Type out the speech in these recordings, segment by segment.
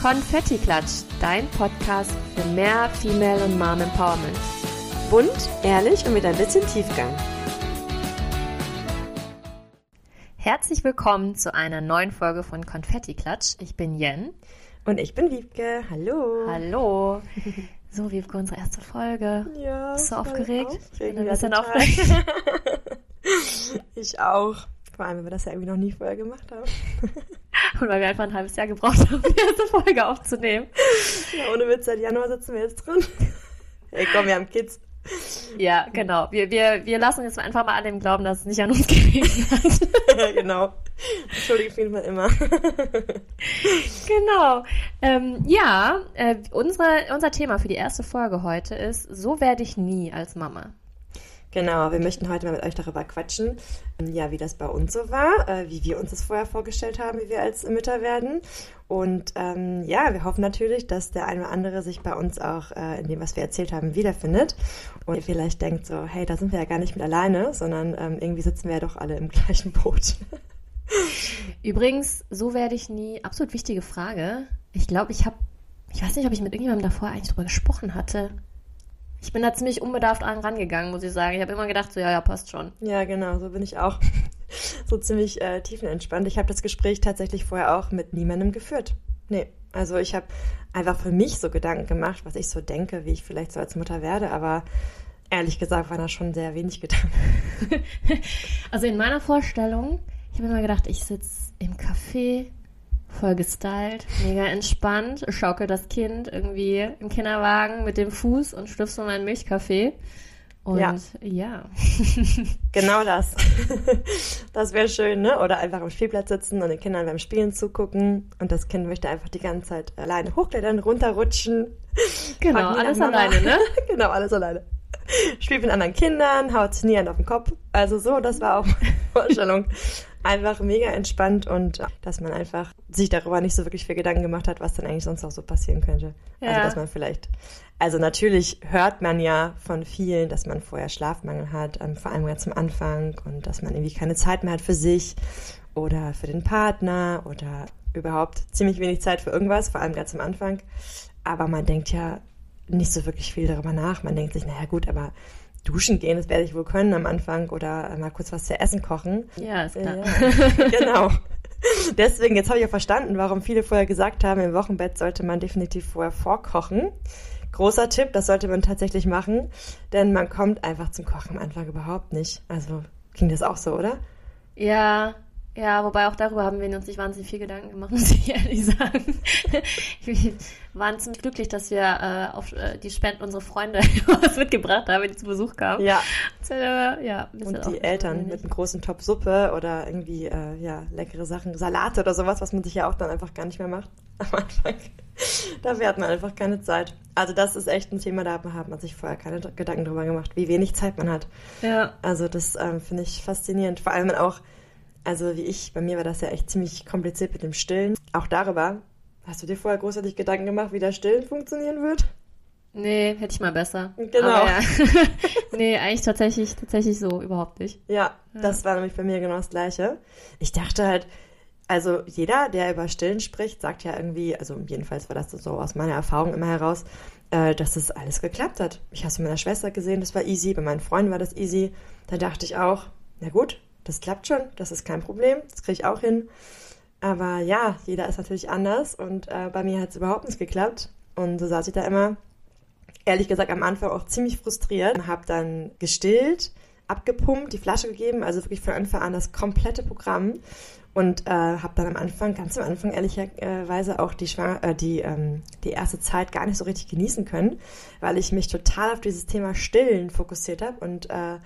Konfetti Klatsch, dein Podcast für mehr Female und Mom Empowerment. Bunt, ehrlich und mit ein bisschen Tiefgang. Herzlich willkommen zu einer neuen Folge von Konfetti Klatsch. Ich bin Jen. Und ich bin Wiebke. Hallo. Hallo. So, Wiebke, unsere erste Folge. Ja. Bist du aufgeregt? Ich bin ein bisschen total. aufgeregt. ich auch. Vor allem, weil wir das ja irgendwie noch nie vorher gemacht haben. Und weil wir einfach ein halbes Jahr gebraucht haben, die erste Folge aufzunehmen. Ja, ohne Witz, seit Januar sitzen wir jetzt drin. Ey, komm, wir haben Kids. Ja, genau. Wir, wir, wir lassen jetzt einfach mal an dem glauben, dass es nicht an uns gelegen hat. genau. Entschuldige mich mal immer. Genau. Ähm, ja, äh, unsere, unser Thema für die erste Folge heute ist, so werde ich nie als Mama. Genau, wir möchten heute mal mit euch darüber quatschen, ja, wie das bei uns so war, äh, wie wir uns das vorher vorgestellt haben, wie wir als Mütter werden. Und ähm, ja, wir hoffen natürlich, dass der eine oder andere sich bei uns auch äh, in dem, was wir erzählt haben, wiederfindet. Und ihr vielleicht denkt so, hey, da sind wir ja gar nicht mit alleine, sondern ähm, irgendwie sitzen wir ja doch alle im gleichen Boot. Übrigens, so werde ich nie, absolut wichtige Frage. Ich glaube, ich habe, ich weiß nicht, ob ich mit irgendjemandem davor eigentlich drüber gesprochen hatte. Ich bin da ziemlich unbedarft an rangegangen, muss ich sagen. Ich habe immer gedacht, so, ja, ja, passt schon. Ja, genau, so bin ich auch. so ziemlich äh, tiefenentspannt. Ich habe das Gespräch tatsächlich vorher auch mit niemandem geführt. Nee, also ich habe einfach für mich so Gedanken gemacht, was ich so denke, wie ich vielleicht so als Mutter werde, aber ehrlich gesagt waren da schon sehr wenig Gedanken. Also in meiner Vorstellung, ich habe immer gedacht, ich sitze im Café, voll gestylt, mega entspannt, schaukel das Kind irgendwie im Kinderwagen mit dem Fuß und schlüpfe so meinen Milchkaffee. Und Ja. ja. Genau das. Das wäre schön, ne? Oder einfach am Spielplatz sitzen und den Kindern beim Spielen zugucken und das Kind möchte einfach die ganze Zeit alleine hochklettern, runterrutschen. Genau, alles alleine, ne? genau, alles alleine. Spielt mit anderen Kindern, haut sich nie einen auf den Kopf. Also so, das war auch meine Vorstellung. Einfach mega entspannt und dass man einfach sich darüber nicht so wirklich viel Gedanken gemacht hat, was dann eigentlich sonst noch so passieren könnte. Also Ja. dass man vielleicht, also natürlich hört man ja von vielen, dass man vorher Schlafmangel hat, ähm, vor allem ganz am Anfang und dass man irgendwie keine Zeit mehr hat für sich oder für den Partner oder überhaupt ziemlich wenig Zeit für irgendwas, vor allem ganz am Anfang. Aber man denkt ja nicht so wirklich viel darüber nach. Man denkt sich, naja gut, aber duschen gehen, das werde ich wohl können am Anfang oder mal kurz was zu essen kochen. Ja, ist klar. Ja, genau. Deswegen, jetzt habe ich ja verstanden, warum viele vorher gesagt haben, im Wochenbett sollte man definitiv vorher vorkochen. Großer Tipp, das sollte man tatsächlich machen, denn man kommt einfach zum Kochen am Anfang überhaupt nicht. Also ging das auch so, oder? Ja, ja, wobei auch darüber haben wir uns nicht wahnsinnig viel Gedanken gemacht, muss ich ehrlich sagen. Wir waren ziemlich glücklich, dass wir äh, auf äh, die Spenden unserer Freunde was mitgebracht haben, die zu Besuch kamen. Ja. Das, äh, ja Und die Eltern mit einem großen Topf Suppe oder irgendwie äh, ja leckere Sachen, Salate oder sowas, was man sich ja auch dann einfach gar nicht mehr macht am Anfang. Dafür hat man einfach keine Zeit. Also das ist echt ein Thema, da hat man sich vorher keine Gedanken drüber gemacht, wie wenig Zeit man hat. Ja, Also das ähm, finde ich faszinierend. Vor allem auch, also wie ich, bei mir war das ja echt ziemlich kompliziert mit dem Stillen. Auch darüber, hast du dir vorher großartig Gedanken gemacht, wie das Stillen funktionieren wird? nee, hätte ich mal besser. Genau. Ja. nee, eigentlich tatsächlich, tatsächlich so überhaupt nicht. Ja, Ja. das war nämlich bei mir genau das Gleiche. Ich dachte halt, also jeder, der über Stillen spricht, sagt ja irgendwie, also jedenfalls war das so aus meiner Erfahrung immer heraus, äh, dass das alles geklappt hat. Ich habe es bei meiner Schwester gesehen, das war easy, bei meinen Freunden war das easy. Da dachte ich auch, na gut, das klappt schon, das ist kein Problem, das kriege ich auch hin. Aber ja, jeder ist natürlich anders und äh, bei mir hat es überhaupt nicht geklappt. Und so saß ich da immer, ehrlich gesagt am Anfang auch ziemlich frustriert. Habe dann gestillt, abgepumpt, die Flasche gegeben, also wirklich von Anfang an das komplette Programm. Und äh, habe dann am Anfang, ganz am Anfang ehrlicherweise auch die, Schwang äh, die, ähm, die erste Zeit gar nicht so richtig genießen können, weil ich mich total auf dieses Thema Stillen fokussiert habe und äh,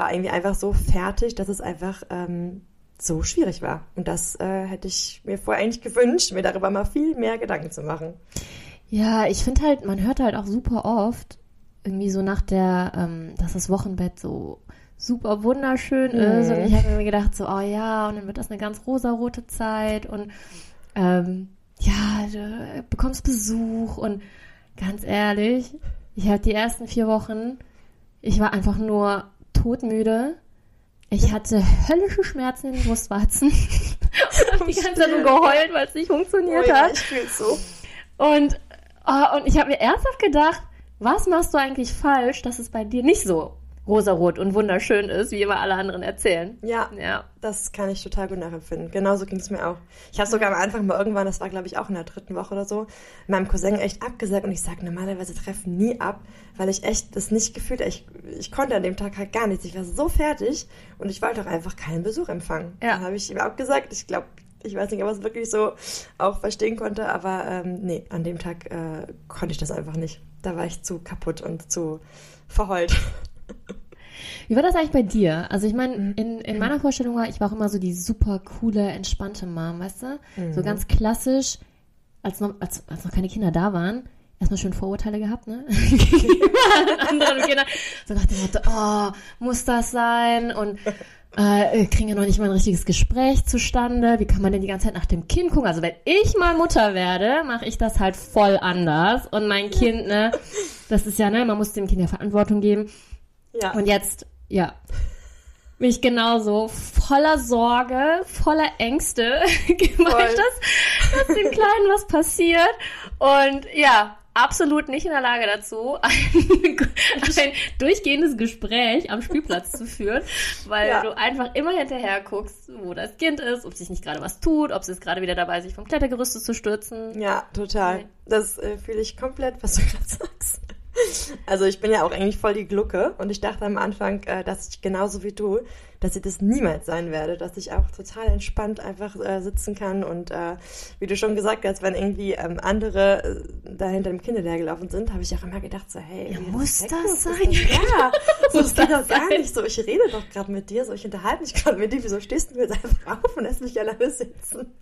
war irgendwie einfach so fertig, dass es einfach ähm, so schwierig war. Und das äh, hätte ich mir vorher eigentlich gewünscht, mir darüber mal viel mehr Gedanken zu machen. Ja, ich finde halt, man hört halt auch super oft, irgendwie so nach der, ähm, dass das Wochenbett so super wunderschön ist. Mhm. Und ich habe mir gedacht, so, oh ja, und dann wird das eine ganz rosarote Zeit und ähm, ja, du bekommst Besuch und ganz ehrlich, ich hatte die ersten vier Wochen, ich war einfach nur todmüde. Ich hatte höllische Schmerzen in den Brustwarzen. und hab die ganze Zeit nur geheult, weil es nicht funktioniert Oh ja, hat. ich fühl's so. Und, oh, und ich habe mir ernsthaft gedacht, was machst du eigentlich falsch, dass es bei dir nicht so rosarot und wunderschön ist, wie immer alle anderen erzählen. Ja, Ja. das kann ich total gut nachempfinden. Genauso ging es mir auch. Ich habe sogar am Anfang mal irgendwann, das war glaube ich auch in der dritten Woche oder so, meinem Cousin echt abgesagt und ich sage normalerweise treffen nie ab, weil ich echt das nicht gefühlt ich, ich konnte an dem Tag halt gar nichts. Ich war so fertig und ich wollte auch einfach keinen Besuch empfangen. Ja. Dann habe ich ihm abgesagt. Ich glaube, ich weiß nicht, ob er es wirklich so auch verstehen konnte, aber ähm, nee, an dem Tag äh, konnte ich das einfach nicht. Da war ich zu kaputt und zu verheult. Wie war das eigentlich bei dir? Also ich meine, in, in meiner Vorstellung war, ich war auch immer so die super coole, entspannte Mom, weißt du? So ganz klassisch, als noch, als, als noch keine Kinder da waren, erstmal schön Vorurteile gehabt, ne? Gegenüber anderen Kindern. So nach dem Motto, oh, muss das sein? Und äh, kriegen ja noch nicht mal ein richtiges Gespräch zustande. Wie kann man denn die ganze Zeit nach dem Kind gucken? Also wenn ich mal Mutter werde, mache ich das halt voll anders. Und mein Kind, ne, das ist ja, ne, man muss dem Kind ja Verantwortung geben. Ja. Und jetzt, ja, mich genauso voller Sorge, voller Ängste gemeint, dass, dass dem Kleinen was passiert. Und ja, absolut nicht in der Lage dazu, ein, ein durchgehendes Gespräch am Spielplatz zu führen, weil Ja. du einfach immer hinterher guckst, wo das Kind ist, ob sich nicht gerade was tut, ob es ist gerade wieder dabei ist, sich vom Klettergerüst zu stürzen. Ja, total. Nee. Das äh, fühle ich komplett, was du gerade sagst. Also ich bin ja auch eigentlich voll die Glucke und ich dachte am Anfang, äh, dass ich genauso wie du, dass ich das niemals sein werde, dass ich auch total entspannt einfach äh, sitzen kann und äh, wie du schon gesagt hast, wenn irgendwie ähm, andere da hinter dem Kind hinterhergelaufen sind, habe ich auch immer gedacht so, hey, Ja, muss das ist sein? Ja, so, Muss das geht das doch gar nicht so. Ich rede doch gerade mit dir, so ich unterhalte mich gerade mit dir. Wieso stehst du mir jetzt einfach auf und lässt mich alleine sitzen?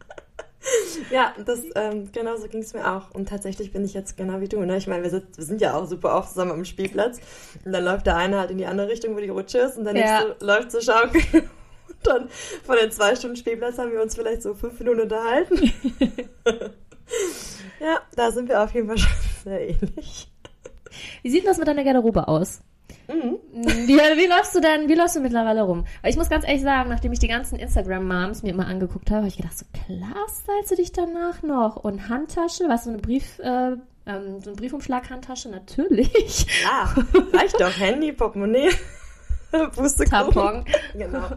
Ja, das ähm, genau so ging es mir auch. Und tatsächlich bin ich jetzt genau wie du. Ne? Ich meine, wir, sind- wir sind ja auch super oft zusammen am Spielplatz. Und dann läuft der eine halt in die andere Richtung, wo die Rutsche ist, und der Ja. nächste läuft zur Schaukel. Und dann von den zwei Stunden Spielplatz haben wir uns vielleicht so fünf Minuten unterhalten. ja, da sind wir auf jeden Fall schon sehr ähnlich. Wie sieht das mit deiner Garderobe aus? Mhm. Wie, wie läufst du denn, wie läufst du mittlerweile rum? Weil ich muss ganz ehrlich sagen, nachdem ich die ganzen Instagram-Moms mir immer angeguckt habe, habe ich gedacht, so klar stylst du dich danach noch. Und Handtasche, was so eine Brief, äh, ähm, so eine Briefumschlag-Handtasche, natürlich. Ja, reicht doch. Handy, Portemonnaie, Pustekuchen. Genau.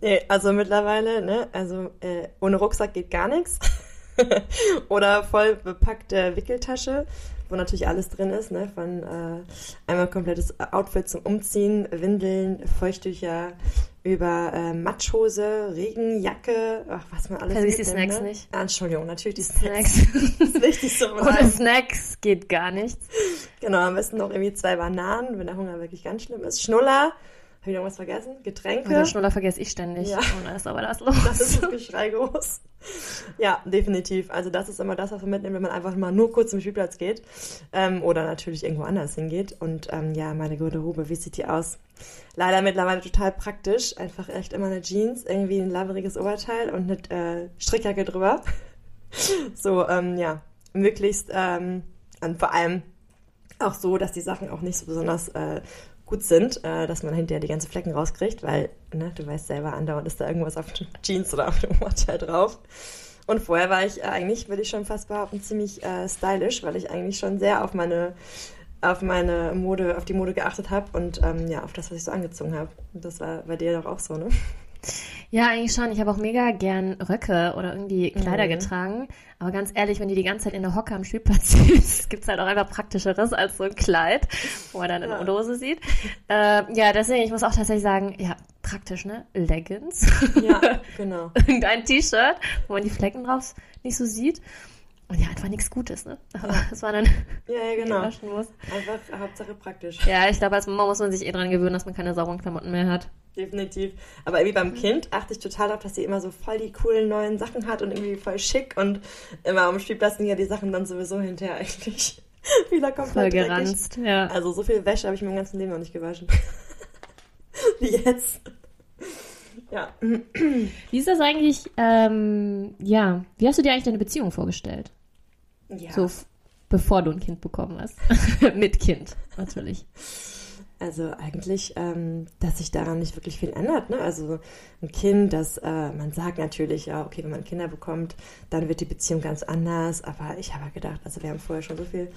Nee, also mittlerweile, ne, also äh, ohne Rucksack geht gar nichts. Oder voll bepackte Wickeltasche, wo natürlich alles drin ist, ne, von äh, einmal komplettes Outfit zum Umziehen, Windeln, Feuchttücher, über äh, Matschhose, Regenjacke, ach, was man alles Vergiss die mitnimmt, Snacks ne? nicht. Ah, Entschuldigung, natürlich die Snacks. Snacks. Das ist wichtig so Ohne Snacks geht gar nichts. Genau, am besten noch irgendwie zwei Bananen, wenn der Hunger wirklich ganz schlimm ist. Schnuller, habe ich noch was vergessen? Getränke. Den Schnuller vergesse ich ständig. Ja. Und da ist aber das los. Das ist das Geschrei groß. Ja, definitiv. Also das ist immer das, was man mitnimmt, wenn man einfach mal nur kurz zum Spielplatz geht. Ähm, oder natürlich irgendwo anders hingeht. Und ähm, ja, meine Garderobe, wie sieht die aus? Leider mittlerweile total praktisch. Einfach echt immer eine Jeans, irgendwie ein laveriges Oberteil und eine äh, Strickjacke drüber. So, ähm, ja, möglichst ähm, und vor allem auch so, dass die Sachen auch nicht so besonders äh, gut sind, äh, dass man hinterher die ganzen Flecken rauskriegt, weil, ne, du weißt selber, andauernd ist da irgendwas auf den Jeans oder auf dem Oberteil drauf. Und vorher war ich äh, eigentlich, würde ich schon fast behaupten, ziemlich äh, stylisch, weil ich eigentlich schon sehr auf meine auf meine Mode, auf die Mode geachtet habe und ähm, ja, auf das, was ich so angezogen habe. Das war bei dir doch auch so, ne? Ja, eigentlich schon. Ich habe auch mega gern Röcke oder irgendwie Kleider Mhm. getragen. Aber ganz ehrlich, wenn die die ganze Zeit in der Hocke am Spielplatz sitzt, gibt's halt auch einfach praktischeres als so ein Kleid, wo man dann eine Ja. Unterhose sieht. Äh, ja, deswegen, ich muss auch tatsächlich sagen, ja, praktisch, ne? Leggings. Ja, genau. Irgendein T-Shirt, wo man die Flecken drauf nicht so sieht. Und ja, einfach nichts Gutes, ne? Aber das war dann, Ja, ja, genau. waschen muss. Einfach Hauptsache praktisch. Ja, ich glaube, als Mama muss man sich eh dran gewöhnen, dass man keine sauberen Klamotten mehr hat. Definitiv. Aber irgendwie beim Kind achte ich total darauf, dass sie immer so voll die coolen neuen Sachen hat und irgendwie voll schick und immer am Spielplatz sind ja die Sachen dann sowieso hinterher eigentlich wieder komplett Voll dreckig. geranzt, ja. Also so viel Wäsche habe ich mir im ganzen Leben noch nicht gewaschen. Wie jetzt. Ja. Wie ist das eigentlich, ähm, ja, wie hast du dir eigentlich deine Beziehung vorgestellt? ja. So, bevor du ein Kind bekommen hast. Mit Kind, natürlich. Also eigentlich, ähm, dass sich daran nicht wirklich viel ändert. Ne? Also ein Kind, das, äh, man sagt natürlich, ja, okay, wenn man Kinder bekommt, dann wird die Beziehung ganz anders. Aber ich habe gedacht, also wir haben vorher schon so viel,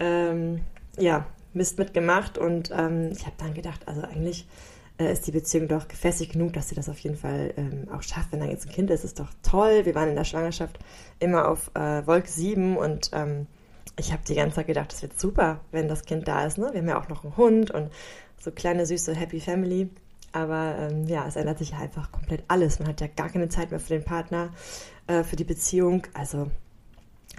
ähm, ja, Mist mitgemacht und ähm, ich habe dann gedacht, also eigentlich äh, ist die Beziehung doch gefestigt genug, dass sie das auf jeden Fall ähm, auch schafft. Wenn dann jetzt ein Kind ist, ist doch toll. Wir waren in der Schwangerschaft immer auf äh, Wolke 7 und ähm, ich habe die ganze Zeit gedacht, das wird super, wenn das Kind da ist. Ne? Wir haben ja auch noch einen Hund und so kleine, süße, happy Family. Aber ähm, ja, es ändert sich ja einfach komplett alles. Man hat ja gar keine Zeit mehr für den Partner, äh, für die Beziehung. Also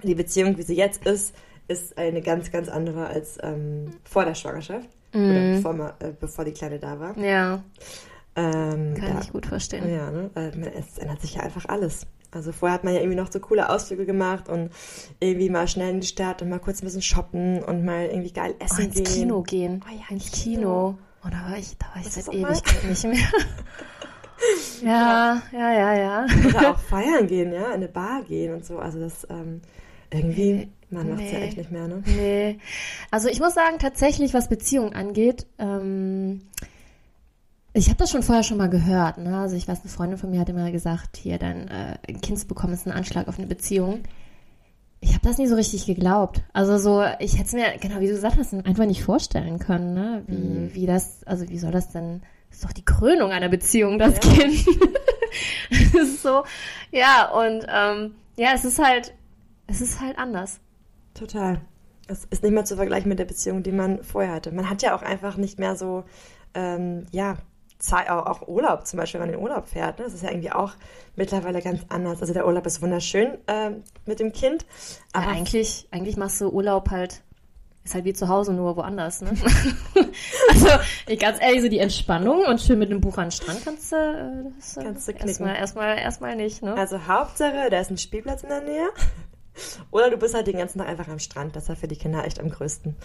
die Beziehung, wie sie jetzt ist, ist eine ganz, ganz andere als ähm, vor der Schwangerschaft. Mhm. Oder bevor, man, äh, bevor die Kleine da war. Ja, Ähm, kann da, ich gut verstehen. ja, ne? Es ändert sich ja einfach alles. Also vorher hat man ja irgendwie noch so coole Ausflüge gemacht und irgendwie mal schnell in die Stadt und mal kurz ein bisschen shoppen und mal irgendwie geil Oh, essen ins gehen. Kino gehen. Oh ja, ins Kino. Oh, da war ich, da war ich seit? Ewigkeit nicht mehr. ja, ja, ja, ja. Oder auch feiern gehen, ja, in eine Bar gehen und so. Also das ähm, irgendwie, Nee, man macht es ja nee. echt nicht mehr, ne? Nee. Also ich muss sagen, tatsächlich, was Beziehungen angeht, ähm, ich habe das schon vorher schon mal gehört. Ne? Also ich weiß, eine Freundin von mir hat immer gesagt, hier, dein äh, Kind zu bekommen ist ein Anschlag auf eine Beziehung. Ich habe das nie so richtig geglaubt. Also so, ich hätte es mir, genau wie du gesagt hast, einfach nicht vorstellen können, ne? Wie, Mhm. wie das, also wie soll das denn, das ist doch die Krönung einer Beziehung, das Ja. Kind. das ist so, ja, und ähm, ja, es ist halt, es ist halt anders. Total. Es ist nicht mehr zu vergleichen mit der Beziehung, die man vorher hatte. Man hat ja auch einfach nicht mehr so, ähm, ja, Zeit, auch, Urlaub zum Beispiel, wenn man in den Urlaub fährt. Ne? Das ist ja irgendwie auch mittlerweile ganz anders. Also der Urlaub ist wunderschön ähm, mit dem Kind. Ja, Aber eigentlich, eigentlich machst du Urlaub halt, ist halt wie zu Hause, nur woanders, ne? also, ich ganz ehrlich, so die Entspannung und schön mit dem Buch an den Strand kannst du, äh, das, äh, Kannst du knicken. erstmal, erstmal, erstmal nicht, ne? Also Hauptsache, da ist ein Spielplatz in der Nähe. Oder du bist halt den ganzen Tag einfach am Strand. Das ist ja für die Kinder echt am größten.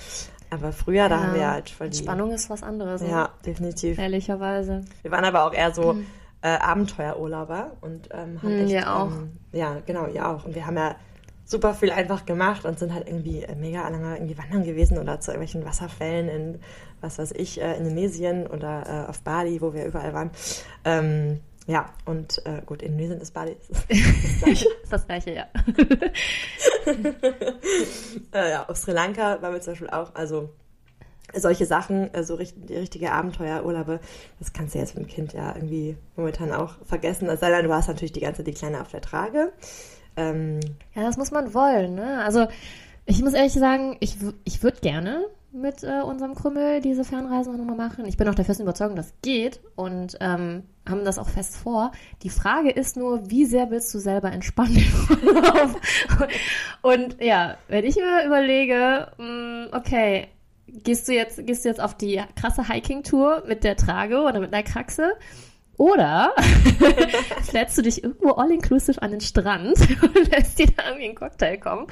Aber früher, da Ja, haben wir halt voll die... Entspannung ist was anderes, ne? Ja, definitiv. Ehrlicherweise. Wir waren aber auch eher so äh, Abenteuerurlauber und ähm, haben Mhm, echt... wir auch. Ähm, ja, genau, ihr auch. Und wir haben ja super viel einfach gemacht und sind halt irgendwie äh, mega lange irgendwie wandern gewesen oder zu irgendwelchen Wasserfällen in, was weiß ich, äh, Indonesien oder äh, auf Bali, wo wir überall waren. Ähm, ja, und äh, gut, Indonesien ist Bali. Das ist das ist das gleiche, ja. äh, ja, auf Sri Lanka waren wir zum Beispiel auch, also solche Sachen, äh, so richt die richtige Abenteuerurlaube, das kannst du jetzt mit dem Kind ja irgendwie momentan auch vergessen. Es sei denn, du hast natürlich die ganze die Kleine auf der Trage. Ähm, Ja, das muss man wollen, ne? Also, ich muss ehrlich sagen, ich, ich würde gerne mit äh, unserem Krümmel diese Fernreisen auch nochmal machen. Ich bin auch der festen Überzeugung, das geht und ähm, haben das auch fest vor. Die Frage ist nur, wie sehr willst du selber entspannen und ja, wenn ich mir überlege, mh, okay, gehst du jetzt, gehst du jetzt auf die krasse Hiking-Tour mit der Trage oder mit einer Kraxe? Oder flätst du dich irgendwo all-inclusive an den Strand und lässt dir da irgendwie einen Cocktail kommen?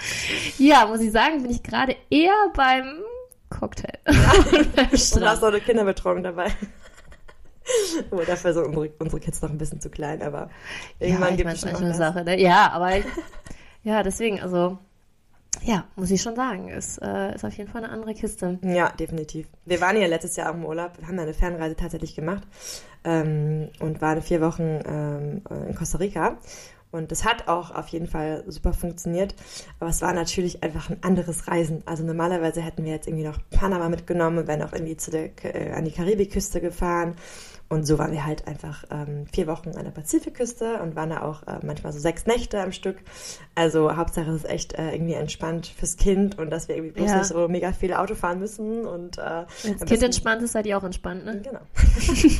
Ja, muss ich sagen, bin ich gerade eher beim Cocktail. und beim und hast auch eine Kinderbetreuung dabei. Wohl, dafür sind unsere, unsere Kids noch ein bisschen zu klein, aber irgendwann ja, ich gibt es schon eine. Sache. Ne? Ja, aber ich, ja, deswegen, also ja, muss ich schon sagen, ist, äh, ist auf jeden Fall eine andere Kiste. Ja, definitiv. Wir waren ja letztes Jahr auch im Urlaub, wir haben ja eine Fernreise tatsächlich gemacht ähm, und waren vier Wochen ähm, in Costa Rica. Und das hat auch auf jeden Fall super funktioniert. Aber es war natürlich einfach ein anderes Reisen. Also normalerweise hätten wir jetzt irgendwie noch Panama mitgenommen wären auch irgendwie zu der, äh, an die Karibikküste gefahren. Und so waren wir halt einfach ähm, vier Wochen an der Pazifikküste und waren da auch äh, manchmal so sechs Nächte am Stück. Also Hauptsache es ist echt äh, irgendwie entspannt fürs Kind und dass wir irgendwie bloß Ja. nicht so mega viel Auto fahren müssen. Und, äh, Wenn das Kind entspannt ist, seid ihr auch entspannt, ne? Genau.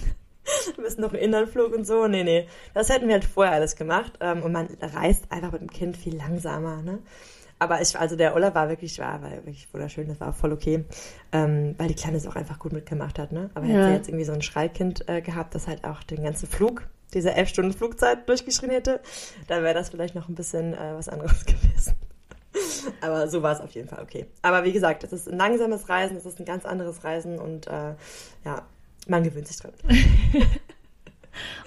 Ein bisschen noch einen Inlandflug und so. Nee, nee. Das hätten wir halt vorher alles gemacht. Ähm, und man reist einfach mit dem Kind viel langsamer, ne? Aber ich, also der Urlaub war wirklich, war, war wirklich wunderschön, das war auch voll okay, ähm, weil die Kleine es auch einfach gut mitgemacht hat, ne? Aber Ja. hätte sie jetzt irgendwie so ein Schreikind äh, gehabt, das halt auch den ganzen Flug, diese elf Stunden Flugzeit durchgeschrien hätte, dann wäre das vielleicht noch ein bisschen äh, was anderes gewesen. Aber so war es auf jeden Fall okay. Aber wie gesagt, es ist ein langsames Reisen, es ist ein ganz anderes Reisen und äh, ja, man gewöhnt sich dran.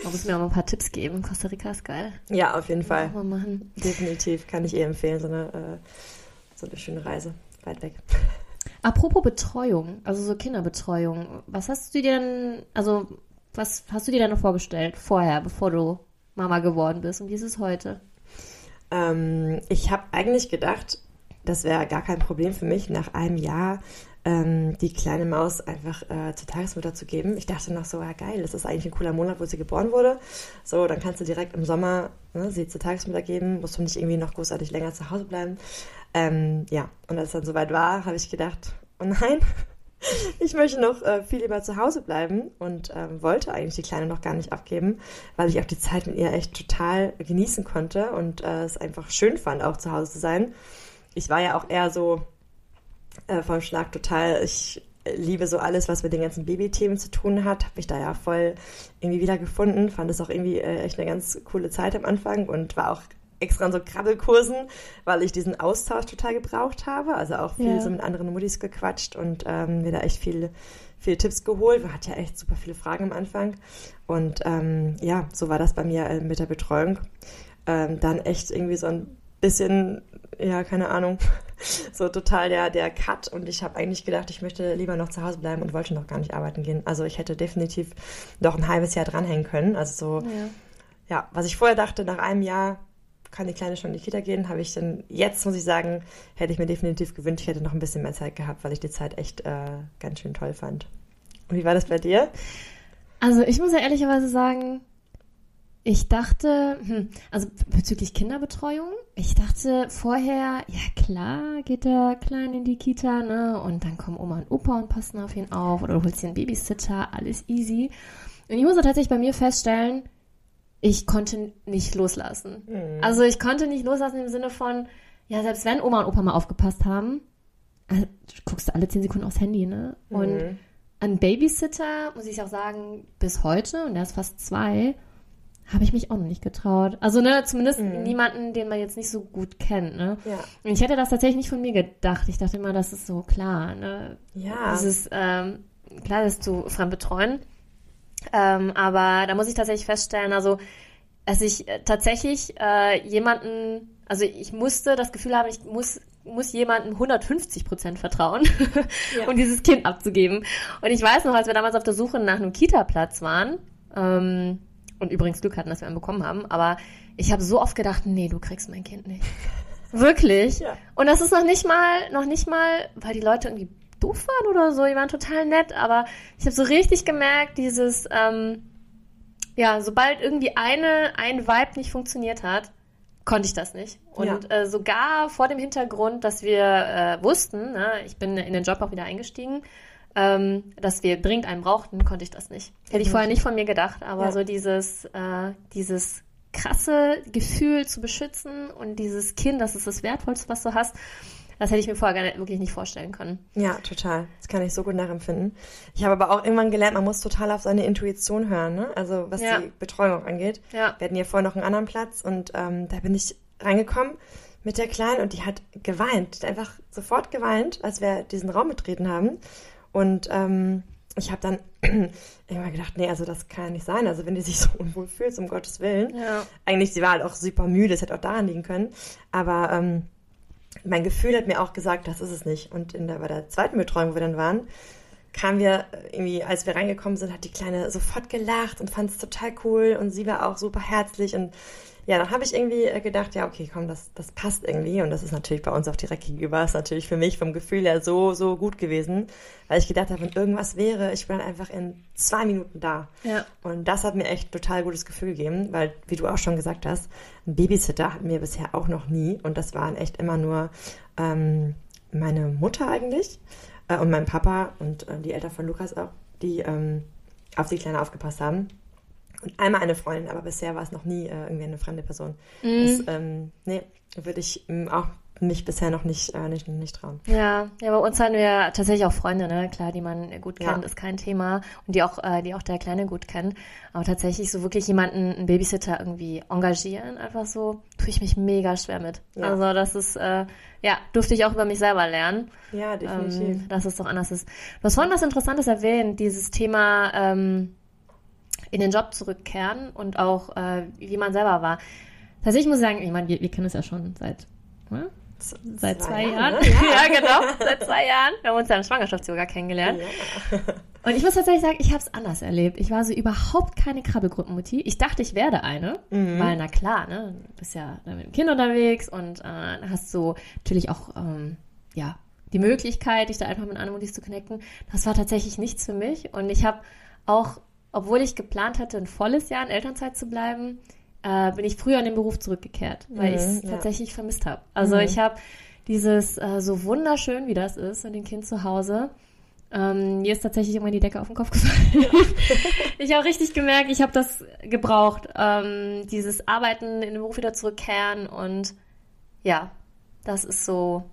Man muss mir auch mal ein paar Tipps geben. Costa Rica ist geil. Ja, auf jeden Fall. Mal machen. Definitiv kann ich eh empfehlen, so eine, äh, so eine schöne Reise. Weit weg. Apropos Betreuung, also so Kinderbetreuung, was hast du dir denn, also was hast du dir denn noch vorgestellt vorher, bevor du Mama geworden bist und wie ist es heute? Ähm, ich habe eigentlich gedacht, das wäre gar kein Problem für mich, nach einem Jahr ähm, die kleine Maus einfach äh, zur Tagesmutter zu geben. Ich dachte noch so, ja geil, das ist eigentlich ein cooler Monat, wo sie geboren wurde. So, dann kannst du direkt im Sommer ne, sie zur Tagesmutter geben, musst du nicht irgendwie noch großartig länger zu Hause bleiben. Ähm, ja, und als es dann soweit war, habe ich gedacht, oh nein, ich möchte noch äh, viel lieber zu Hause bleiben und ähm, wollte eigentlich die Kleine noch gar nicht abgeben, weil ich auch die Zeit mit ihr echt total genießen konnte und äh, es einfach schön fand, auch zu Hause zu sein. Ich war ja auch eher so äh, vom Schlag total, ich liebe so alles, was mit den ganzen Babythemen zu tun hat. Habe mich da ja voll irgendwie wiedergefunden. Fand es auch irgendwie äh, echt eine ganz coole Zeit am Anfang und war auch extra in so Krabbelkursen, weil ich diesen Austausch total gebraucht habe. Also auch viel ja. so mit anderen Muttis gequatscht und ähm, mir da echt viele, viele Tipps geholt. Man hat ja echt super viele Fragen am Anfang. Und ähm, ja, so war das bei mir äh, mit der Betreuung. Ähm, dann echt irgendwie so ein bisschen, ja, keine Ahnung, so total der, der Cut und ich habe eigentlich gedacht, ich möchte lieber noch zu Hause bleiben und wollte noch gar nicht arbeiten gehen. Also ich hätte definitiv noch ein halbes Jahr dranhängen können. Also so, ja, ja was ich vorher dachte, nach einem Jahr kann die Kleine schon in die Kita gehen, habe ich dann, jetzt muss ich sagen, hätte ich mir definitiv gewünscht, ich hätte noch ein bisschen mehr Zeit gehabt, weil ich die Zeit echt äh, ganz schön toll fand. Und wie war das bei dir? Also ich muss ja ehrlicherweise sagen, ich dachte, hm, also bezüglich Kinderbetreuung, ich dachte vorher, ja klar, geht der Kleine in die Kita, ne? Und dann kommen Oma und Opa und passen auf ihn auf oder du holst dir einen Babysitter, alles easy. Und ich musste tatsächlich bei mir feststellen, ich konnte nicht loslassen. Mhm. Also ich konnte nicht loslassen im Sinne von, ja, selbst wenn Oma und Opa mal aufgepasst haben, also, guckst du alle zehn Sekunden aufs Handy, ne? Und mhm. an Babysitter, muss ich auch sagen, bis heute, und der ist fast zwei, habe ich mich auch noch nicht getraut. Also, ne, zumindest mhm. niemanden, den man jetzt nicht so gut kennt, ne? Ja. Und ich hätte das tatsächlich nicht von mir gedacht. Ich dachte immer, das ist so klar, ne? Ja. Das ist, ähm, klar, das zu fremd betreuen. Ähm, aber da muss ich tatsächlich feststellen, also, dass ich äh, tatsächlich äh, jemanden, also ich musste das Gefühl haben, ich muss muss jemandem 150 Prozent vertrauen, ja. um dieses Kind abzugeben. Und ich weiß noch, als wir damals auf der Suche nach einem Kita-Platz waren, ähm, und übrigens Glück hatten, dass wir einen bekommen haben. Aber ich habe so oft gedacht, nee, du kriegst mein Kind nicht. Wirklich. Ja. Und das ist noch nicht mal, noch nicht mal, weil die Leute irgendwie doof waren oder so. Die waren total nett, aber ich habe so richtig gemerkt, dieses, ähm, ja, sobald irgendwie eine, ein Vibe nicht funktioniert hat, konnte ich das nicht. Und ja. äh, sogar vor dem Hintergrund, dass wir äh, wussten, ne, ich bin in den Job auch wieder eingestiegen, ähm, dass wir dringend einen brauchten, konnte ich das nicht. Hätte ich vorher nicht von mir gedacht, aber ja. so dieses, äh, dieses krasse Gefühl zu beschützen und dieses Kind, das ist das Wertvollste, was du hast, das hätte ich mir vorher gar nicht, wirklich nicht vorstellen können. Ja, total. Das kann ich so gut nachempfinden. Ich habe aber auch irgendwann gelernt, man muss total auf seine Intuition hören, ne? Also was ja. die Betreuung angeht. Ja. Wir hatten hier vorher noch einen anderen Platz und ähm, da bin ich reingekommen mit der Kleinen und die hat geweint, die hat einfach sofort geweint, als wir diesen Raum betreten haben. Und ähm, ich habe dann irgendwann gedacht, nee, also das kann ja nicht sein. Also wenn die sich so unwohl fühlt, um Gottes Willen. Ja. Eigentlich, sie war halt auch super müde, es hätte auch daran liegen können. Aber ähm, mein Gefühl hat mir auch gesagt, das ist es nicht. Und in der, bei der zweiten Betreuung, wo wir dann waren, kamen wir irgendwie, als wir reingekommen sind, hat die Kleine sofort gelacht und fand es total cool und sie war auch super herzlich und ja, dann habe ich irgendwie äh, gedacht, ja, okay, komm, das, das passt irgendwie. Und das ist natürlich bei uns auch direkt gegenüber, ist natürlich für mich vom Gefühl her so, so gut gewesen, weil ich gedacht habe, wenn irgendwas wäre, ich bin einfach in zwei Minuten da. Ja. Und das hat mir echt total gutes Gefühl gegeben, weil, wie du auch schon gesagt hast, ein Babysitter hatten wir bisher auch noch nie. Und das waren echt immer nur ähm, meine Mutter eigentlich äh, und mein Papa und äh, die Eltern von Lukas auch, die ähm, auf die Kleine aufgepasst haben. Und einmal eine Freundin, aber bisher war es noch nie äh, irgendwie eine fremde Person. Mhm. Das, ähm, nee, würde ich ähm, auch mich bisher noch nicht, äh, nicht, nicht trauen. Ja, ja, bei uns hatten wir tatsächlich auch Freunde, ne? Klar, die man gut kennt, ja. ist kein Thema. Und die auch, äh, die auch der Kleine gut kennt. Aber tatsächlich so wirklich jemanden, einen Babysitter irgendwie engagieren, einfach so, tue ich mich mega schwer mit. Ja. Also das ist, äh, ja, durfte ich auch über mich selber lernen. Ja, definitiv. Ähm, dass es doch anders ist. Du hast vorhin was Interessantes erwähnt, dieses Thema, ähm, in den Job zurückkehren und auch äh, wie man selber war. Tatsächlich muss ich sagen, ich meine, wir, wir kennen es ja schon seit ne? Seit zwei, zwei Jahren. Jahren, ne? Ja. genau, seit zwei Jahren. Wir haben uns ja im Schwangerschaftsyoga kennengelernt. Ja. Und ich muss tatsächlich sagen, ich habe es anders erlebt. Ich war so überhaupt keine Krabbelgruppenmutti. Ich dachte, ich werde eine, Mhm. weil na klar, ne, du bist ja mit dem Kind unterwegs und äh, hast so natürlich auch ähm, ja die Möglichkeit, dich da einfach mit anderen Muttis zu connecten. Das war tatsächlich nichts für mich und ich habe auch, obwohl ich geplant hatte, ein volles Jahr in Elternzeit zu bleiben, äh, bin ich früher in den Beruf zurückgekehrt, weil Mhm, ich es ja. tatsächlich vermisst habe. Also Mhm. ich habe dieses äh, so wunderschön, wie das ist, mit dem Kind zu Hause. Ähm, mir ist tatsächlich immer die Decke auf den Kopf gefallen. ich habe richtig gemerkt, ich habe das gebraucht. Ähm, dieses Arbeiten in den Beruf wieder zurückkehren und ja, das ist so,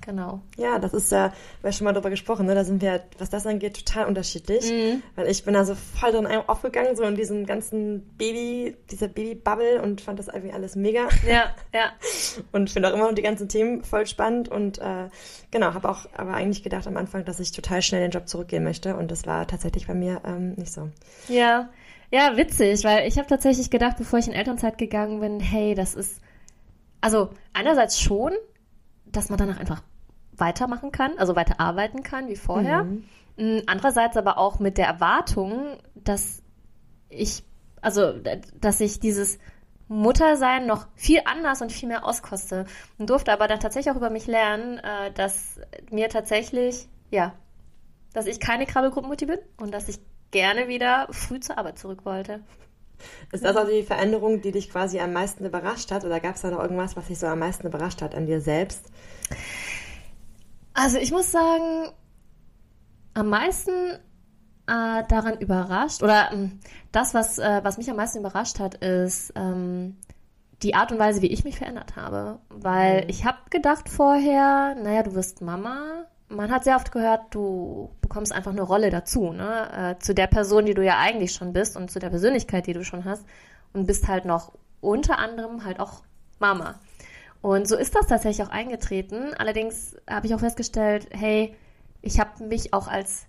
genau. Ja, das ist ja, wir haben schon mal drüber gesprochen, ne? Da sind wir, was das angeht, total unterschiedlich. Weil ich bin da so voll drin aufgegangen, so in diesem ganzen Baby, dieser Baby-Bubble und fand das irgendwie alles mega. Ja, ja. Und finde auch immer noch die ganzen Themen voll spannend und äh, genau, habe auch aber eigentlich gedacht am Anfang, dass ich total schnell den Job zurückgehen möchte und das war tatsächlich bei mir ähm, nicht so. Ja, ja, witzig, weil ich habe tatsächlich gedacht, bevor ich in Elternzeit gegangen bin, hey, das ist, also einerseits schon, dass man danach einfach weitermachen kann, also weiter arbeiten kann wie vorher. Mm, Andererseits aber auch mit der Erwartung, dass ich, also, dass ich dieses Muttersein noch viel anders und viel mehr auskoste und durfte aber dann tatsächlich auch über mich lernen, äh, dass mir tatsächlich, ja, dass ich keine Krabbelgruppenmutti bin und dass ich gerne wieder früh zur Arbeit zurück wollte. Ist das auch die Veränderung, die dich quasi am meisten überrascht hat oder gab es da noch irgendwas, was dich so am meisten überrascht hat an dir selbst? Also ich muss sagen, am meisten äh, daran überrascht, oder ähm, das, was, äh, was mich am meisten überrascht hat, ist ähm, die Art und Weise, wie ich mich verändert habe. Weil ich habe gedacht vorher, naja, du wirst Mama. Man hat sehr oft gehört, du bekommst einfach eine Rolle dazu, ne? Äh, zu der Person, die du ja eigentlich schon bist und zu der Persönlichkeit, die du schon hast. Und bist halt noch unter anderem halt auch Mama. Und so ist das tatsächlich auch eingetreten. Allerdings habe ich auch festgestellt, hey, ich habe mich auch als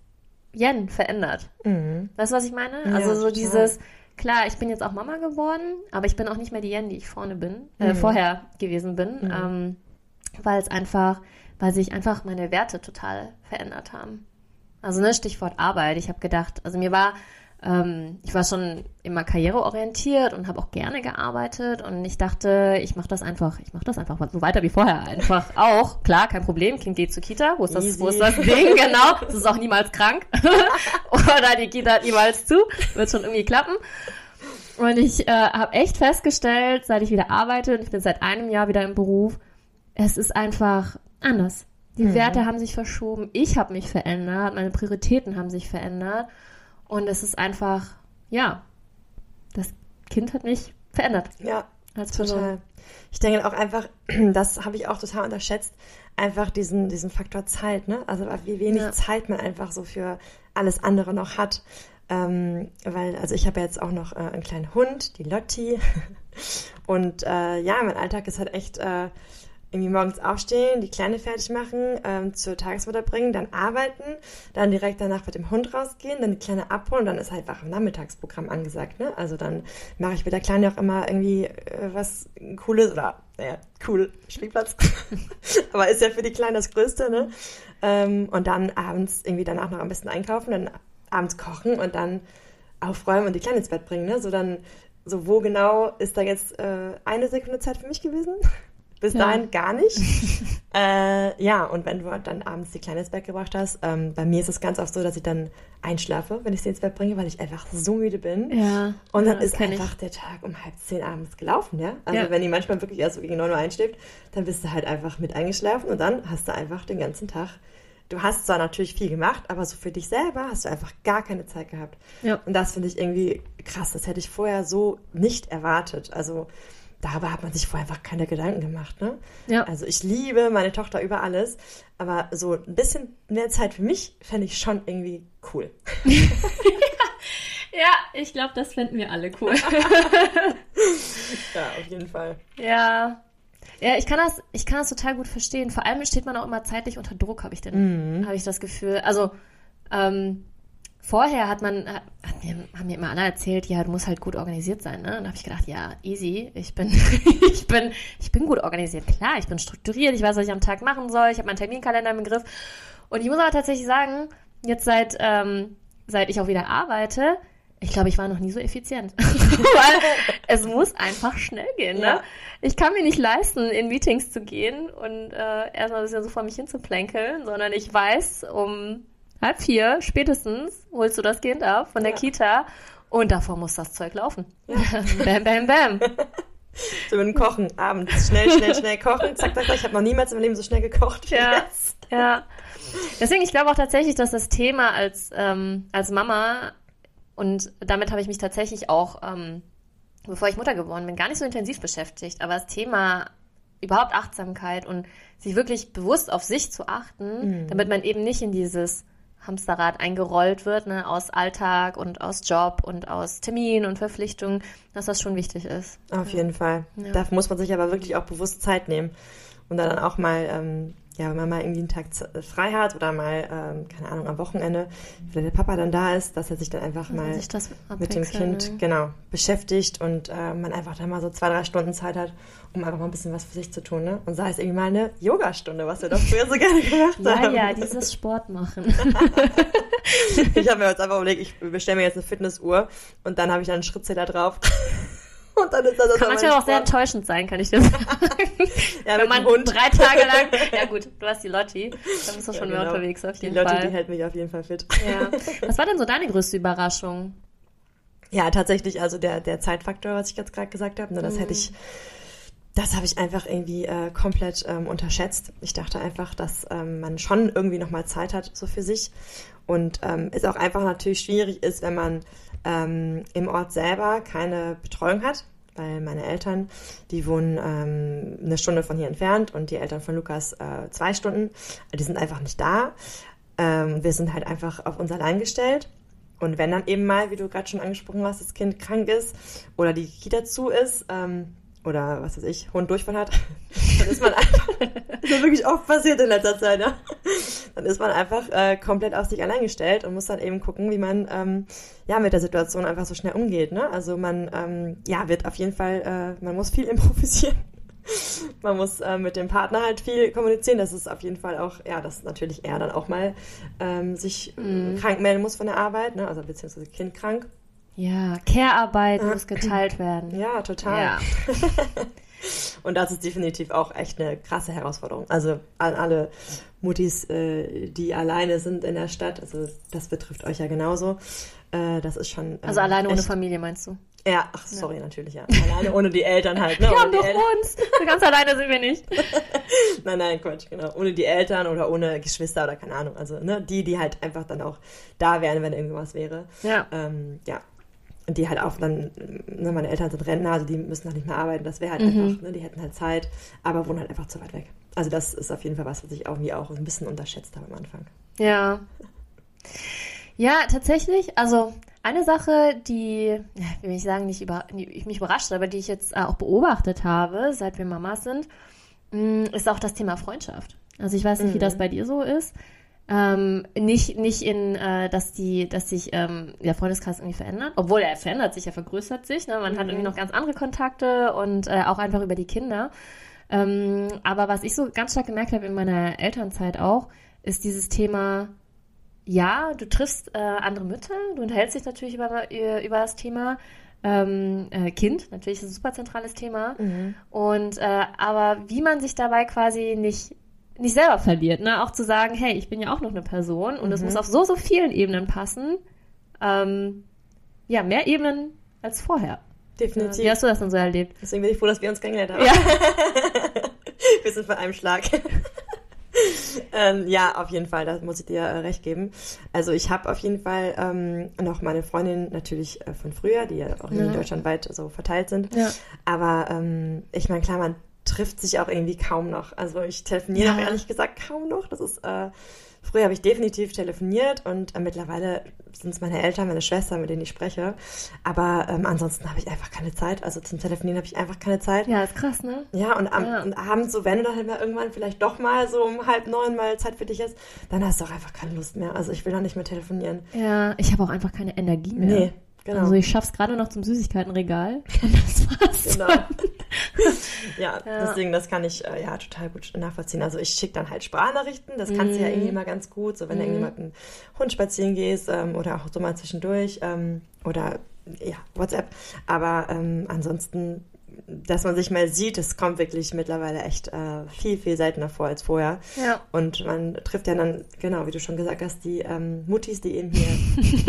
Jen verändert. Weißt du, was ich meine? Ja, also so total. dieses, klar, ich bin jetzt auch Mama geworden, aber ich bin auch nicht mehr die Jen, die ich vorne bin, äh, vorher gewesen bin, ähm, weil es einfach, weil sich einfach meine Werte total verändert haben. Also ne, Stichwort Arbeit. Ich habe gedacht, also mir war, ähm, ich war schon immer karriereorientiert und habe auch gerne gearbeitet und ich dachte, ich mache das einfach, ich mache das einfach so weiter wie vorher einfach auch. Klar, kein Problem, Kind geht zur Kita, wo ist das, wo ist das Easy. Ding, genau, es ist auch niemals krank oder die Kita hat niemals zu, wird schon irgendwie klappen. Und ich äh, habe echt festgestellt, seit ich wieder arbeite, und ich bin seit einem Jahr wieder im Beruf, es ist einfach anders. Die Werte haben sich verschoben, ich habe mich verändert, meine Prioritäten haben sich verändert und es ist einfach, ja, das Kind hat mich verändert Ja, als Person. total. Ich denke auch einfach, das habe ich auch total unterschätzt, einfach diesen, diesen Faktor Zeit, ne? Also wie wenig Ja. Zeit man einfach so für alles andere noch hat. Ähm, weil, also ich habe ja jetzt auch noch äh, einen kleinen Hund, die Lotti. Und äh, ja, mein Alltag ist halt echt äh, irgendwie morgens aufstehen, die Kleine fertig machen, ähm, zur Tagesmutter bringen, dann arbeiten, dann direkt danach mit dem Hund rausgehen, dann die Kleine abholen, dann ist halt einfach ein Nachmittagsprogramm angesagt, ne? Also dann mache ich mit der Kleinen auch immer irgendwie äh, was Cooles oder, naja, cool, Spielplatz. Aber ist ja für die Kleine das Größte, ne? Ähm, und dann abends irgendwie danach noch am besten einkaufen, dann abends kochen und dann aufräumen und die Kleine ins Bett bringen, ne? So dann, so wo genau ist da jetzt äh, eine Sekunde Zeit für mich gewesen? Bis Ja. dahin gar nicht. äh, ja, und wenn du dann abends die Kleine ins Bett gebracht hast, ähm, bei mir ist es ganz oft so, dass ich dann einschlafe, wenn ich sie ins Bett bringe, weil ich einfach so müde bin. Ja. Und dann ja, ist kenn ich. einfach der Tag um halb zehn abends gelaufen, ja? Also Ja. wenn die manchmal wirklich erst so gegen 9 Uhr einschläft, dann bist du halt einfach mit eingeschlafen und dann hast du einfach den ganzen Tag. Du hast zwar natürlich viel gemacht, aber so für dich selber hast du einfach gar keine Zeit gehabt. Ja. Und das finde ich irgendwie krass. Das hätte ich vorher so nicht erwartet. Also darüber hat man sich vorher einfach keine Gedanken gemacht, ne? Ja. Also ich liebe meine Tochter über alles, aber so ein bisschen mehr Zeit für mich fände ich schon irgendwie cool. Ja, ich glaube, das finden wir alle cool. Ja, auf jeden Fall. Ja. Ja, ich kann das, ich kann das total gut verstehen. Vor allem steht man auch immer zeitlich unter Druck, habe ich denn, habe ich das Gefühl. Also ähm, vorher hat man, hat mir, haben mir immer alle erzählt, ja, du musst halt gut organisiert sein, ne? Und da habe ich gedacht, ja, easy, ich bin, ich bin, ich bin gut organisiert. Klar, ich bin strukturiert, ich weiß, was ich am Tag machen soll, ich habe meinen Terminkalender im Griff. Und ich muss aber tatsächlich sagen, jetzt seit, ähm, seit ich auch wieder arbeite, ich glaube, ich war noch nie so effizient. Weil es muss einfach schnell gehen. Ne? Ja. Ich kann mir nicht leisten, in Meetings zu gehen und äh, erstmal ein bisschen so vor mich hinzuplänkeln, sondern ich weiß, um halb vier spätestens holst du das Kind ab von der ja. Kita und davor muss das Zeug laufen. Ja. bam, bam, bam. So mit dem Kochen, abends schnell, schnell, schnell kochen. Zack, zack, zack. Ich habe noch niemals im Leben so schnell gekocht. Ja, jetzt. ja. Deswegen, ich glaube auch tatsächlich, dass das Thema als, ähm, als Mama und damit habe ich mich tatsächlich auch, ähm, bevor ich Mutter geworden bin, gar nicht so intensiv beschäftigt. Aber das Thema überhaupt Achtsamkeit und sich wirklich bewusst auf sich zu achten, mhm. damit man eben nicht in dieses Hamsterrad eingerollt wird, ne, aus Alltag und aus Job und aus Termin und Verpflichtungen, dass das schon wichtig ist. Auf jeden Fall. Ja. Da muss man sich aber wirklich auch bewusst Zeit nehmen und dann auch mal ähm, ja, wenn man mal irgendwie einen Tag äh, frei hat oder mal, ähm, keine Ahnung, am Wochenende, wenn der Papa dann da ist, dass er sich dann einfach mal mit dem Kind, ne? genau, beschäftigt und äh, man einfach dann mal so zwei, drei Stunden Zeit hat, um einfach mal ein bisschen was für sich zu tun, ne? Und sei es irgendwie mal eine Yogastunde, was wir doch früher so gerne gemacht haben. Ja, ja, dieses Sport machen. ich habe mir jetzt einfach überlegt, ich bestelle mir jetzt eine Fitnessuhr und dann habe ich dann einen Schrittzähler drauf. Und dann ist das kann manchmal auch sehr enttäuschend sein, kann ich dir sagen. ja, Wenn man Hund. drei Tage lang, ja gut, du hast die Lotti, dann bist du ja, schon genau. mehr unterwegs auf jeden die Lotti, Fall. Die hält mich auf jeden Fall fit. Ja. Was war denn so deine größte Überraschung? Ja, tatsächlich, also der, der Zeitfaktor, was ich jetzt gerade gesagt habe, ne, das mhm. hätte ich, das habe ich einfach irgendwie äh, komplett ähm, unterschätzt. Ich dachte einfach, dass ähm, man schon irgendwie nochmal Zeit hat, so für sich. Und ähm, es auch einfach natürlich schwierig ist, wenn man ähm, im Ort selber keine Betreuung hat, weil meine Eltern, die wohnen ähm, eine Stunde von hier entfernt und die Eltern von Lukas äh, zwei Stunden. Die sind einfach nicht da. Ähm, wir sind halt einfach auf uns allein gestellt. Und wenn dann eben mal, wie du gerade schon angesprochen hast, das Kind krank ist oder die Kita zu ist, ähm, oder was weiß ich, Hund Durchfall hat, dann ist man einfach, das ist wirklich oft passiert in letzter Zeit, ne? dann ist man einfach äh, komplett auf sich allein gestellt und muss dann eben gucken, wie man ähm, ja mit der Situation einfach so schnell umgeht. Ne? Also man ähm, ja wird auf jeden Fall, äh, man muss viel improvisieren. man muss äh, mit dem Partner halt viel kommunizieren. Das ist auf jeden Fall auch, ja, dass natürlich er dann auch mal ähm, sich mhm. krank melden muss von der Arbeit, ne? also beziehungsweise Kind krank. Ja, Care-Arbeit muss geteilt werden. Ja, total. Ja. Und das ist definitiv auch echt eine krasse Herausforderung. Also an alle Muttis, äh, die alleine sind in der Stadt, also das betrifft euch ja genauso. Äh, das ist schon. Ähm, also alleine echt... ohne Familie meinst du? Ja, ach, sorry, ja. natürlich, ja. Alleine ohne die Eltern halt. Ne? Wir haben doch El uns. So ganz alleine sind wir nicht. nein, nein, Quatsch, genau. Ohne die Eltern oder ohne Geschwister oder keine Ahnung. Also, ne, die, die halt einfach dann auch da wären, wenn irgendwas wäre. Ja. Ähm, ja, die halt auch dann, ne, meine Eltern sind Rentner, also die müssen noch nicht mehr arbeiten, das wäre halt mhm. einfach, ne, die hätten halt Zeit, aber wohnen halt einfach zu weit weg. Also das ist auf jeden Fall was, was ich irgendwie auch ein bisschen unterschätzt habe am Anfang. Ja. Ja, tatsächlich, also eine Sache, die, will ich sagen, nicht über, die mich überrascht, aber die ich jetzt auch beobachtet habe, seit wir Mamas sind, mm, ist auch das Thema Freundschaft. Also ich weiß nicht, mhm. wie das bei dir so ist. Ähm, nicht, nicht in, äh, dass die, dass sich ähm, der Freundeskreis irgendwie verändert, obwohl er verändert sich, er vergrößert sich. Ne? Man mhm. hat irgendwie noch ganz andere Kontakte und äh, auch einfach über die Kinder. Ähm, aber was ich so ganz stark gemerkt habe in meiner Elternzeit auch, ist dieses Thema, ja, du triffst äh, andere Mütter, du unterhältst dich natürlich über, über das Thema, ähm, äh, Kind, natürlich ist ein super zentrales Thema. Mhm. Und äh, aber wie man sich dabei quasi nicht nicht selber verliert, ne? Auch zu sagen, hey, ich bin ja auch noch eine Person und es mhm. muss auf so, so vielen Ebenen passen. Ähm, ja, mehr Ebenen als vorher. Definitiv. Wie hast du das denn so erlebt? Deswegen bin ich froh, dass wir uns kennengelernt haben. Ja. wir sind von einem Schlag. ähm, ja, auf jeden Fall, da muss ich dir äh, recht geben. Also ich habe auf jeden Fall ähm, noch meine Freundin natürlich äh, von früher, die ja auch ja. in Deutschland weit so verteilt sind. Ja. Aber ähm, ich meine, klar, man trifft sich auch irgendwie kaum noch. Also ich telefoniere ja. auch ehrlich gesagt kaum noch. Das ist äh, Früher habe ich definitiv telefoniert und äh, mittlerweile sind es meine Eltern, meine Schwester, mit denen ich spreche. Aber ähm, ansonsten habe ich einfach keine Zeit. Also zum Telefonieren habe ich einfach keine Zeit. Ja, ist krass, ne? Ja, und, am, Ja. und abends, so wenn du dann halt mal irgendwann vielleicht doch mal so um halb neun mal Zeit für dich ist, dann hast du auch einfach keine Lust mehr. Also ich will dann nicht mehr telefonieren. Ja, ich habe auch einfach keine Energie mehr. Nee, genau. Also ich schaff's gerade noch zum Süßigkeitenregal und das war's. Genau. dann. Ja, Ja. deswegen, das kann ich äh, ja total gut nachvollziehen. Also ich schicke dann halt Sprachnachrichten, das kannst du ja Mhm. irgendwie mal ganz gut, so wenn du irgendwie mit einem Hund spazieren gehst ähm, oder auch so mal zwischendurch ähm, oder ja, WhatsApp. Aber ähm, ansonsten, dass man sich mal sieht, das kommt wirklich mittlerweile echt äh, viel, viel seltener vor als vorher. Ja. Und man trifft ja dann, genau, wie du schon gesagt hast, die ähm, Muttis, die eben hier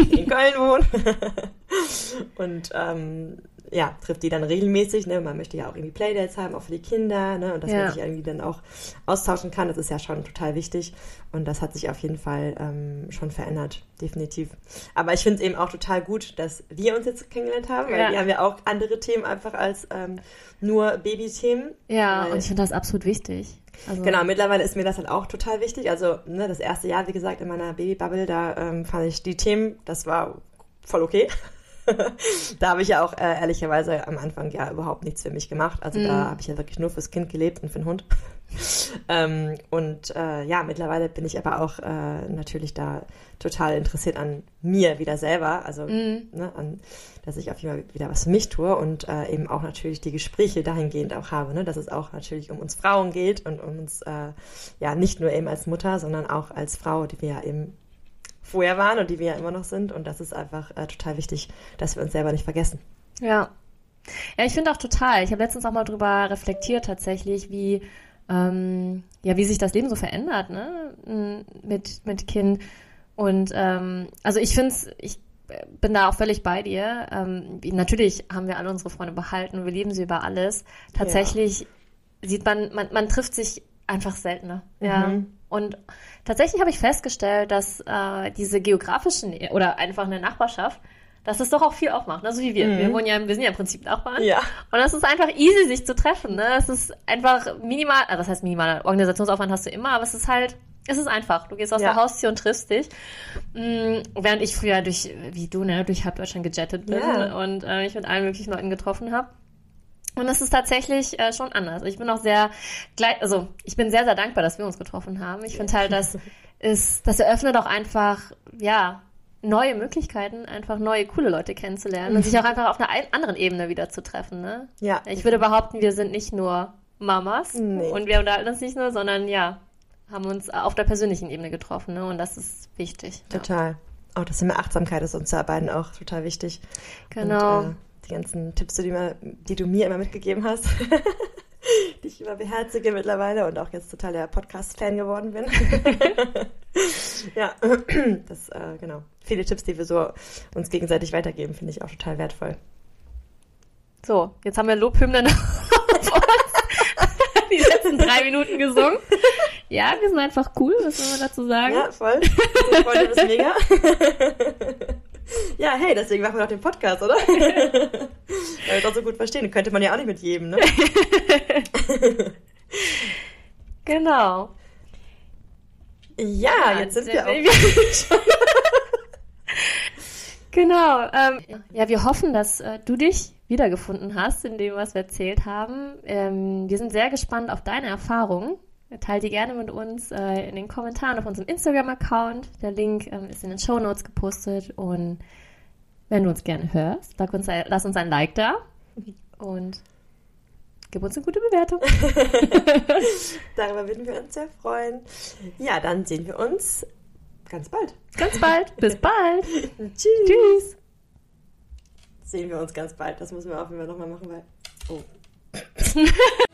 in Köln wohnen. und ähm, ja, trifft die dann regelmäßig. Ne? Man möchte ja auch irgendwie Playdates haben, auch für die Kinder. Ne? Und dass Ja. man sich irgendwie dann auch austauschen kann, das ist ja schon total wichtig. Und das hat sich auf jeden Fall ähm, schon verändert, definitiv. Aber ich finde es eben auch total gut, dass wir uns jetzt kennengelernt haben, weil Ja. wir haben ja auch andere Themen einfach als ähm, nur Babythemen. Ja, und ich finde das absolut wichtig. Also, Genau, mittlerweile ist mir das halt auch total wichtig. Also ne, das erste Jahr, wie gesagt, in meiner Babybubble, da ähm, fand ich die Themen, das war voll okay. da habe ich ja auch äh, ehrlicherweise am Anfang ja überhaupt nichts für mich gemacht. Also da Mhm. habe ich ja wirklich nur fürs Kind gelebt und für den Hund. ähm, und äh, ja, mittlerweile bin ich aber auch äh, natürlich da total interessiert an mir wieder selber. Also Mhm. ne, an, dass ich auf jeden Fall wieder was für mich tue und äh, eben auch natürlich die Gespräche dahingehend auch habe, ne, dass es auch natürlich um uns Frauen geht und um uns äh, ja nicht nur eben als Mutter, sondern auch als Frau, die wir ja eben vorher waren und die wir ja immer noch sind und das ist einfach äh, total wichtig, dass wir uns selber nicht vergessen. Ja. Ja, ich finde auch total. Ich habe letztens auch mal drüber reflektiert tatsächlich, wie, ähm, ja, wie sich das Leben so verändert, ne? m, Mit, mit Kind. Und ähm, also ich finde es, ich bin da auch völlig bei dir. Ähm, natürlich haben wir alle unsere Freunde behalten, wir lieben sie über alles. Tatsächlich sieht man, man, man trifft sich einfach seltener. Ja. Mhm. Und tatsächlich habe ich festgestellt, dass äh, diese geografische Nähe oder einfach eine Nachbarschaft, dass es doch auch viel aufmacht, ne? so wie wir. Mhm. Wir wohnen ja, wir sind ja im Prinzip Nachbarn. Ja. Und es ist einfach easy, sich zu treffen. Ne? Es ist einfach minimal, also das heißt minimal, Organisationsaufwand hast du immer, aber es ist halt, es ist einfach. Du gehst aus Ja. der Haustür und triffst dich. Mm, während ich früher durch, wie du, ne, durch halb Deutschland gejettet bin Ja. und äh, mich mit allen möglichen Leuten getroffen habe. Und es ist tatsächlich äh, schon anders. Ich bin auch sehr, gleich, also ich bin sehr, sehr dankbar, dass wir uns getroffen haben. Ich finde halt, das ist, das eröffnet auch einfach, ja, neue Möglichkeiten, einfach neue, coole Leute kennenzulernen und sich auch einfach auf einer ein- anderen Ebene wieder zu treffen. Ne? Ja. Ich würde behaupten, wir sind nicht nur Mamas Nee. und wir unterhalten uns nicht nur, sondern ja, haben uns auf der persönlichen Ebene getroffen. Ne? Und das ist wichtig. Ja. Total. Auch das Thema Achtsamkeit ist uns ja beiden auch total wichtig. Genau. Und, äh, die ganzen Tipps, die, mir, die du mir immer mitgegeben hast, die ich immer beherzige mittlerweile und auch jetzt total der Podcast-Fan geworden bin. ja, das, äh, genau. Viele Tipps, die wir so uns gegenseitig weitergeben, finde ich auch total wertvoll. So, jetzt haben wir Lobhymnen die letzten drei Minuten gesungen. Ja, wir sind einfach cool, was soll man dazu sagen? Ja, voll. So Freunde ist mega. Ja, hey, deswegen machen wir doch den Podcast, oder? Weil wir es auch so gut verstehen. Könnte man ja auch nicht mit jedem, ne? Genau. Ja, jetzt sind wir auch. auch. genau. Ähm, ja, wir hoffen, dass äh, du dich wiedergefunden hast in dem, was wir erzählt haben. Ähm, wir sind sehr gespannt auf deine Erfahrungen. Teil die gerne mit uns äh, in den Kommentaren auf unserem Instagram-Account. Der Link ähm, ist in den Show Notes gepostet. Und wenn du uns gerne hörst, uns, lass uns ein Like da und gib uns eine gute Bewertung. Darüber würden wir uns sehr freuen. Ja, dann sehen wir uns ganz bald. Ganz bald. Bis bald. Tschüss. Tschüss. Sehen wir uns ganz bald. Das müssen wir auf jeden Fall nochmal machen, weil. Oh.